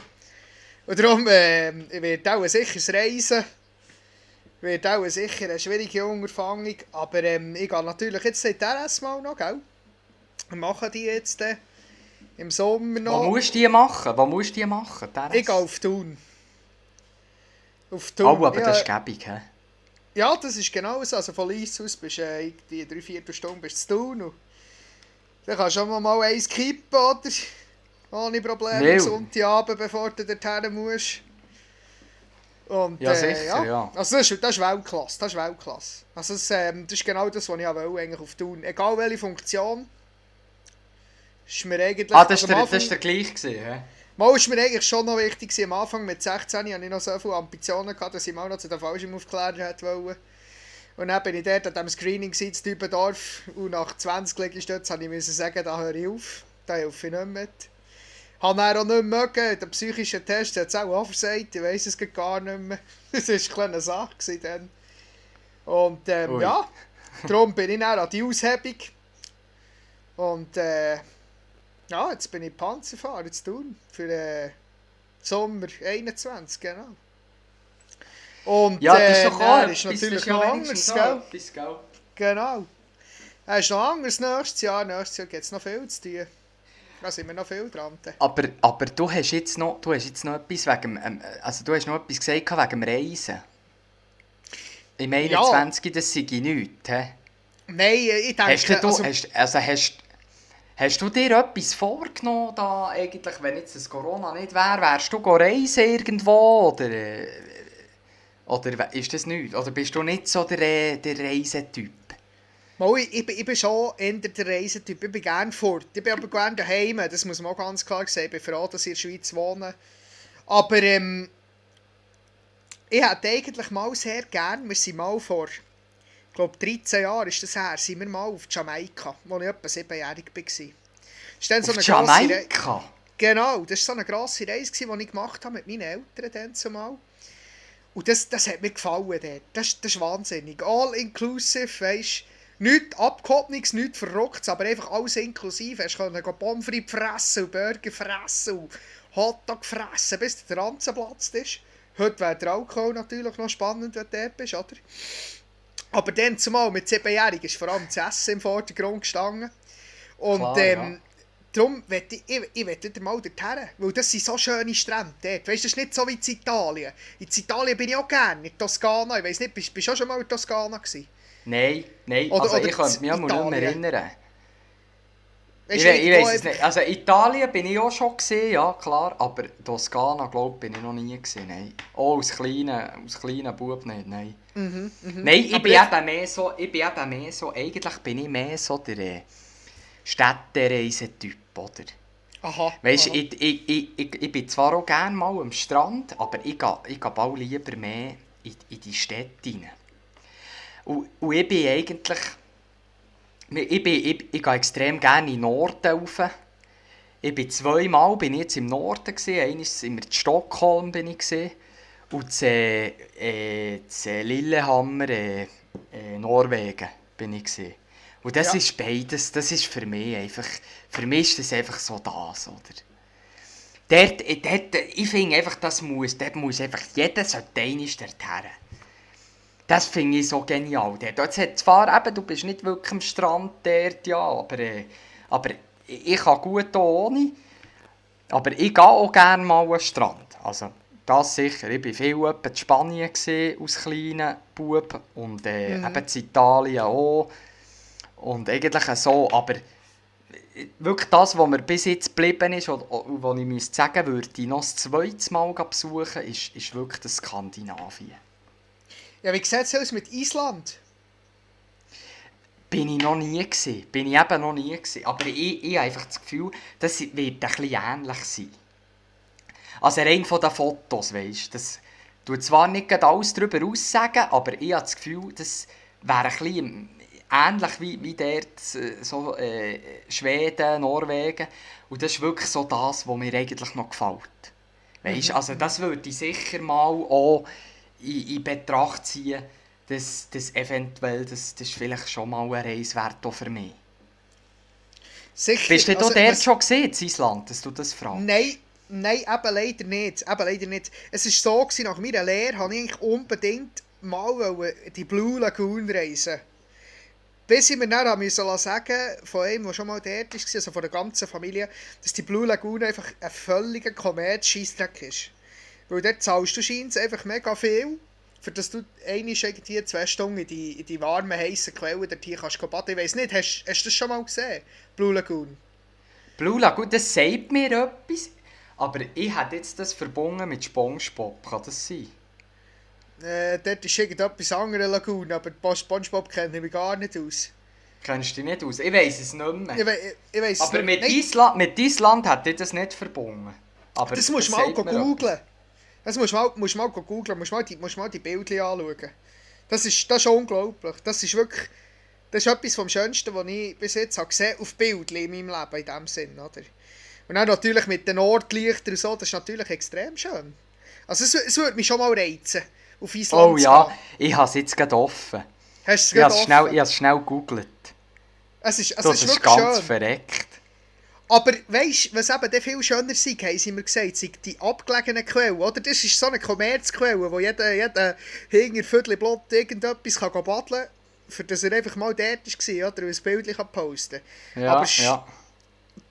Und darum äh, wird auch sicher das Reisen, wird auch sicher eine schwierige Unterfangung, aber ähm, ich gehe natürlich jetzt die RS mal noch, gell? Wir machen die jetzt äh, im Sommer noch. musst du die machen? Wo musst du die machen? Der Ich gehe auf Thun. Auf Thun. Oh, aber ja, das ist gäbig, hä? Ja, das ist genau so. Also von Lies aus bist du äh, die drei, vier Stunden bist du zu tun. Und dann kannst du schon mal eins kippen, oder? Ohne Probleme Nö. am Sonntagabend, bevor du dorthin musst. Und, Ja, äh, sicher, ja. Also das ist, das ist Weltklasse, das ist Weltklasse. Also das, ähm, das ist genau das, was ich auch will, eigentlich auf tun. Egal welche Funktion. Ist mir eigentlich... Ah, das also war am der, das ist der gleich, gewesen, hä? Mal ist mir eigentlich schon noch wichtig gewesen. Am Anfang mit 16 hatte ich noch so viele Ambitionen, gehabt, dass ich mal noch zu den falschen Aufklärer hätte wollen. Und dann bin ich dort an diesem Screening in Dübendorf und nach 20 Liegestützen musste ich sagen, da höre ich auf, da helfe ich nicht mehr mit. Habe dann auch nicht mögen, der psychische Test hat es auch anversagt, ich weiss es gar nicht mehr. Das war eine kleine Sache dann. Und ähm, ja, darum bin ich dann an die Aushebung. Und äh, ja, jetzt bin ich Panzerfahrer zu tun für den Sommer 21, genau. Und Ja, das ist äh, doch auch ist natürlich das ist ja noch anders, auch gell? gell? Genau. Es ist noch anders nächstes Jahr. Nächstes Jahr gibt es noch viel zu tun. Da sind wir noch viel dran. Aber, aber du hast jetzt noch, du hast jetzt noch etwas wegen, ähm, also du hast noch etwas gesagt wegen dem Reisen. Im 21. das sei nichts, hä? Nein, ich denke... Hast du, also, hast, also hast, hast du dir etwas vorgenommen, da eigentlich, wenn jetzt das Corona nicht wäre, wärst du reisen irgendwo, oder, äh, oder ist das nicht? Oder bist du nicht so der, der Reisetyp? Mal, ich, ich, bin- ich bin schon eher der Reisetyp. Ich bin gerne fort. Ich bin aber gerne daheim. Das muss man auch ganz klar sagen. Ich bin froh, dass ich in der Schweiz wohne. Aber ähm, ich hätte eigentlich mal sehr gern, wir sind mal vor, ich glaube 13 Jahren ist das her, sind wir mal auf Jamaika, wo ich etwa siebenjährig war. Das ist dann so eine Re- Jamaika? Genau, das war so eine grosse Reise, die ich gemacht habe mit meinen Eltern dann zumal. Und das, das hat mir gefallen dort. Das, das ist wahnsinnig. All inclusive, weisst Nichts Abgehobenes, nichts Verrücktes, aber einfach alles inklusive. Hast können Pommes frites fressen und Burger fressen und Hotdog fressen, bis der Ranzen platzt ist. Heute wäre der Alkohol natürlich noch spannend, wenn du dort bist, oder? Aber dann zumal mit siebenjährigen ist vor allem das Essen im Vordergrund gestanden. Und Klar, ähm, ja. Darum möchte ich, ich, ich möchte wieder mal dorthin, weil das sind so schöne Strände dort. Weißt du, das ist nicht so wie in Italien. In Italien bin ich auch gerne, in Toskana. Ich weiss nicht, bist bist du auch schon mal in Toskana gewesen? Nein, nein, Oder- also oder ich könnte mich auch nicht mehr Italien. erinnern. Weißt Ich, ich weiß es nicht. Also Italien bin ich auch schon gesehen, ja klar, aber Toskana glaube bin ich noch nie gesehen, nein. Oh, als kleiner, als kleiner Bub nicht, nein. Mhm, mhm. Nein, ich Aber bin ich- eben mehr so, ich bin eben mehr so, eigentlich bin ich mehr so der äh, Städtereisetyp, oder? Aha. Weißt du, ich, ich, ich, ich, ich bin zwar auch gerne mal am Strand, aber ich gehe, ich gehe bald lieber mehr in, in die Städte rein. Und, und ich bin eigentlich... Ich, bin, ich, ich gehe extrem gerne in den Norden rauf. Ich bin zweimal bin ich jetzt im Norden gesehen. Einmal in Stockholm bin ich und zu, äh, zu Lillehammer, äh, äh, Norwegen bin ich. Und das Ja. ist beides, das ist für mich einfach, für mich ist das einfach so das, oder? Dort, dort, ich finde einfach, das muss, dort muss einfach, jeder sollte einmal dorthin. Das finde ich so genial. Dort, hat zwar eben, du bist nicht wirklich am Strand dort, ja, aber, äh, aber ich kann gut auch ohne. Aber ich gehe auch gerne mal den Strand. Also, das sicher. Ich war viel in Spanien gewesen, als kleiner Bub und äh, Mhm. eben in Italien auch. Und eigentlich so, aber äh, wirklich das, was mir bis jetzt geblieben ist, und, und was ich sagen würde, noch das zweite Mal besuchen, ist, ist wirklich das Skandinavien. Ja, wie sieht es aus mit Island? Bin ich noch nie gewesen. Bin ich eben noch nie gewesen. Aber ich, ich habe einfach das Gefühl, das wird ein bisschen ähnlich sein. Also rein von den Fotos, weißt du, das tut zwar nicht alles darüber aussagen, aber ich habe das Gefühl, das wäre ein bisschen ähnlich wie, wie dort äh, so, äh, Schweden, Norwegen. Und das ist wirklich so das, was mir eigentlich noch gefällt. Weißt, also das würde ich sicher mal auch in, in Betracht ziehen, dass das eventuell, das, das ist vielleicht schon mal ein Reis wert für mich. Sicher. Bist du also, dort schon gesehen, in Island, dass du das fragst? Nein, nein, eben leider nicht. Eben leider nicht. Es war so, gewesen, nach meiner Lehre wollte ich unbedingt mal die Blue Lagoon reisen. Bis ich mir dann müssen sagen von einem, der schon mal dort war, also von der ganzen Familie, dass die Blue Lagoon einfach ein völliger Kommerz-Scheissdreck ist. Weil dort zahlst du scheinbar einfach mega viel, für dass du einmal irgendwie zwei Stunden in die, in die warmen, heißen Quellen dort hier kannst baden. Ich weiss nicht, hast, hast du das schon mal gesehen? Blue Lagoon? Blue Lagoon, das sagt mir etwas, aber ich hätte jetzt das verbunden mit Spongebob, kann das sein? Äh, dort ist irgendetwas anderes Lagoon, aber Spongebob kenne ich mich gar nicht aus. Kennst du dich nicht aus? Ich weiß es nicht mehr. Ich, we ich, weiss aber mit, Island, mit Island hätte ich das nicht verbunden. Aber das musst du mal googlen. Das musst du mal, musst mal googlen, musst mal die, musst mal die Bilder anschauen. Das ist, das ist unglaublich. Das ist wirklich, das ist etwas vom Schönsten, was ich bis jetzt habe gesehen auf Bildern in meinem Leben, in dem Sinn, oder? Und dann natürlich mit den Nordlichtern und so, das ist natürlich extrem schön. Also es, es würde mich schon mal reizen, auf Island Oh ja, gehen. ich habe es jetzt gerade offen. Hast du Ich es es gerade schnell, offen? ich habe es schnell gegoogelt. Es ist, es So, ist das ist wirklich ganz schön. verreckt. Aber weißt du, was eben dann viel schöner sei, haben sie mir gesagt, sind die abgelegenen Quellen, oder? Das ist so eine Kommerzquelle, wo jeder, jeder Viertel Blut irgendetwas kann badeln kann, für das er einfach mal dort war, oder? Und ein Bild kann posten Ja, Aber ja.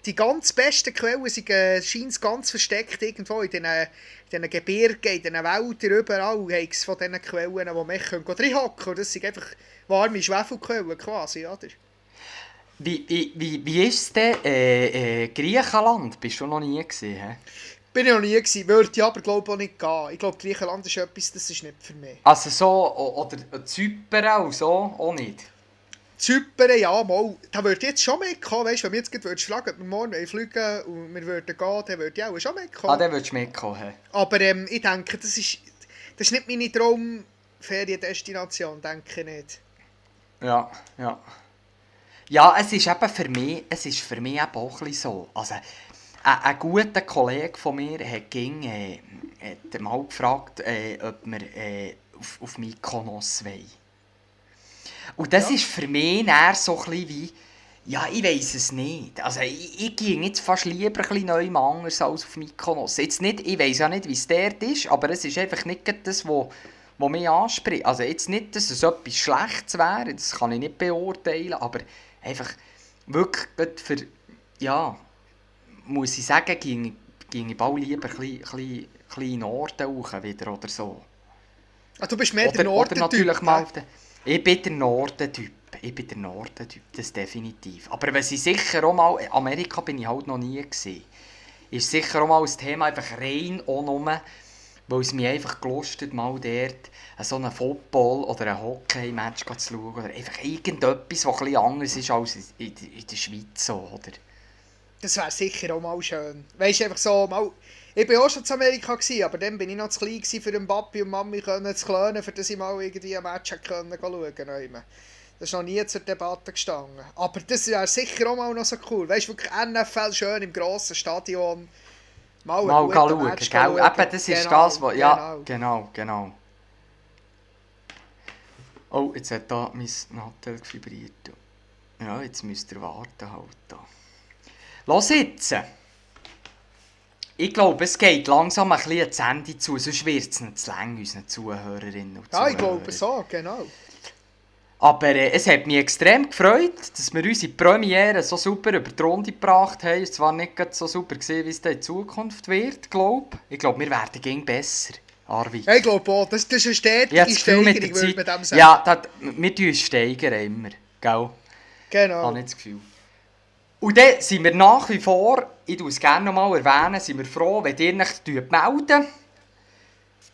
Die ganz besten Quellen sind äh, scheint ganz versteckt irgendwo in diesen, in diesen Gebirgen, in diesen Wäldern, überall haben von diesen Quellen, wo man kann. Und das sind einfach warme Schwefelquellen quasi, oder? Wie, wie, wie, wie ist es denn äh, äh, Griechenland? Bist du noch nie gesehen? He? Bin ich noch nie gewesen, würde ich aber glaube auch nicht gehen. Ich glaube, Griechenland ist etwas, das ist nicht für mich. Also so, oder Zypern und so, auch nicht. Zypern, ja, mal. Da würde ich jetzt schon mitkommen, weißt du, wenn wir jetzt gerade fragen, ob wir morgen fliegen und wir würden gehen, dann würde ich auch schon mitkommen. Ah, dann würdest du mitkommen. he? aber ähm, ich denke, das ist, das ist nicht meine Traum-Feriendestination, denke ich nicht. Ja, ja. Ja, es ist eben für mich, es ist für mich eben auch ein so. Also, ein, ein guter Kollege von mir hat, ging, äh, hat mal gefragt, äh, ob wir äh, auf, auf Mykonos wollen. Und das Ja. ist für mich eher so ein wie, ja, ich weiß es nicht. Also, ich, ich gehe jetzt fast lieber ein bisschen anders als auf Mykonos. Jetzt nicht, ich weiß ja nicht, wie es dort ist, aber es ist einfach nicht das, was wo mich anspricht. Also jetzt nicht, dass es etwas Schlechtes wäre, das kann ich nicht beurteilen, aber einfach wirklich für, ja, muss ich sagen, ging, ging ich bald lieber ein bisschen, Norden hoch wieder oder so. Ah, du bist mehr der Oder, oder Norden-Typ, natürlich mal auf den, Ich bin der Norden-Typ. Ich bin der Norden-Typ, das definitiv. Aber wenn sie sicher auch mal, Amerika bin ich halt noch nie gesehen, ist sicher auch mal ein Thema einfach rein auch nur, weil es mich einfach gelust hat, mal dort so einen Football- oder ein Hockey-Match zu schauen. Oder einfach irgendetwas, was bisschen anders ist als in, in, der Schweiz. So, oder? Das wäre sicher auch mal schön. Weißt du, einfach so mal... Ich war auch schon in Amerika, aber dann bin ich noch zu klein gewesen, für den Papi und Mami zu klönen, für dass ich mal irgendwie ein Match schauen können. Das ist noch nie zur Debatte gestanden. Aber das wäre sicher auch mal noch so cool. Weißt du, wirklich NFL schön im grossen Stadion. Mal, Mal schauen, guten gell? Match Eben, das ist Genau, das, was... Ja, genau. genau. Oh, jetzt hat da mein Nattel vibriert. Ja, jetzt müsst ihr warten halt da. Los jetzt! Ich glaube, es geht langsam ein bisschen ans Ende zu, sonst wird es nicht zu lang, unseren Zuhörerinnen und Ja, Zuhörern. ich glaube so, genau. Aber äh, es hat mich extrem gefreut, dass wir unsere Premiere so super über die Runde gebracht haben. Es war nicht so super gesehen, wie es in Zukunft wird, glaube ich. Ich glaube, wir werden gegen besser. Arvid. Ich glaube auch, das, das ist eine stetige Steigerung, würde man dem sagen. Ja, das, wir tun uns steigern immer. Gell? genau. Habe ich das Gefühl. Und dann sind wir nach wie vor, ich tue es gerne nochmal erwähnen, sind wir froh, wenn ihr euch melden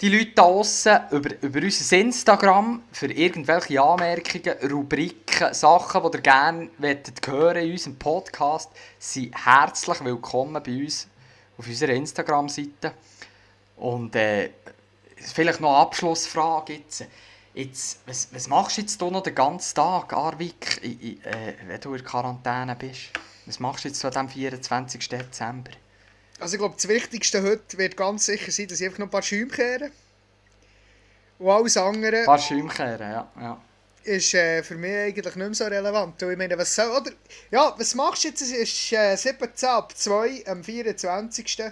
die Leute da draussen über, über unser Instagram für irgendwelche Anmerkungen, Rubriken, Sachen, die ihr gerne möchtet hören in unserem Podcast, sind herzlich willkommen bei uns auf unserer Instagram-Seite. Und äh, vielleicht noch eine Abschlussfrage jetzt. Jetzt, was, was machst du jetzt hier noch den ganzen Tag, Arvik, äh, wenn du in Quarantäne bist? Was machst du jetzt so am 24. Dezember? Also ich glaube, das Wichtigste heute wird ganz sicher sein, dass ich einfach noch ein paar Schäume kehre. Und alles andere Ein paar Schäumkehren, ja. ja. ist äh, für mich eigentlich nicht mehr so relevant. Und ich meine, was soll, oder, ja, was machst du jetzt? Es ist äh, 17 ab 2 am 24.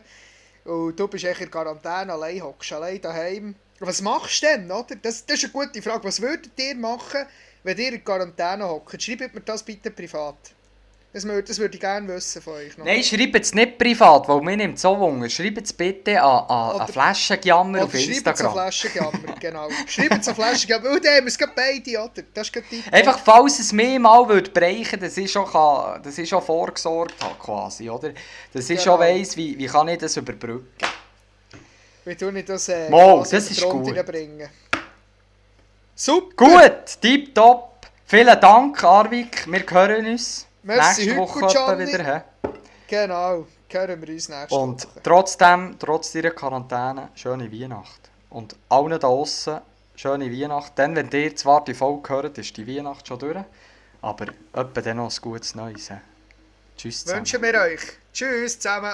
Und du bist echt in Quarantäne, allein hockst allein daheim. Was machst du denn, oder? Das, das ist eine gute Frage. Was würdet ihr machen, wenn ihr in Quarantäne hockt? Schreibt mir das bitte privat. Das, mö- das würde ich gerne wissen von euch. Noch. Nein, schreibt es nicht privat, weil mir nimmt so Wunder. Schreibt es bitte an, an, Oder- an Flaschenjammer auf Oder schreibt es Instagram. auf Flaschenjammer, genau. Schreibt es auf Flaschenjammer. Und dann haben wir es gerade beide, oder? Das ist die Einfach, falls es mir mal würde brechen dass ich schon, kann, dass ich schon vorgesorgt habe, quasi, oder? Dass ich schon Genau. weiss, wie, wie kann ich das überbrücken. Wie tue ich das äh, Mal, das ist gut. reinbringen? Super! Gut, tipptopp. Vielen Dank, Arvik. Wir hören uns Merci, nächste Woche Gianni. wieder. hä? Genau, hören wir uns nächste Und Woche. trotzdem, trotz dieser Quarantäne, schöne Weihnacht. Und allen da draussen, schöne Weihnacht. Dann, wenn ihr zwar die Folge hört, ist die Weihnacht schon durch. Aber etwa dann noch ein gutes Neues. hä? Tschüss zusammen. Wünschen wir euch. Tschüss zusammen.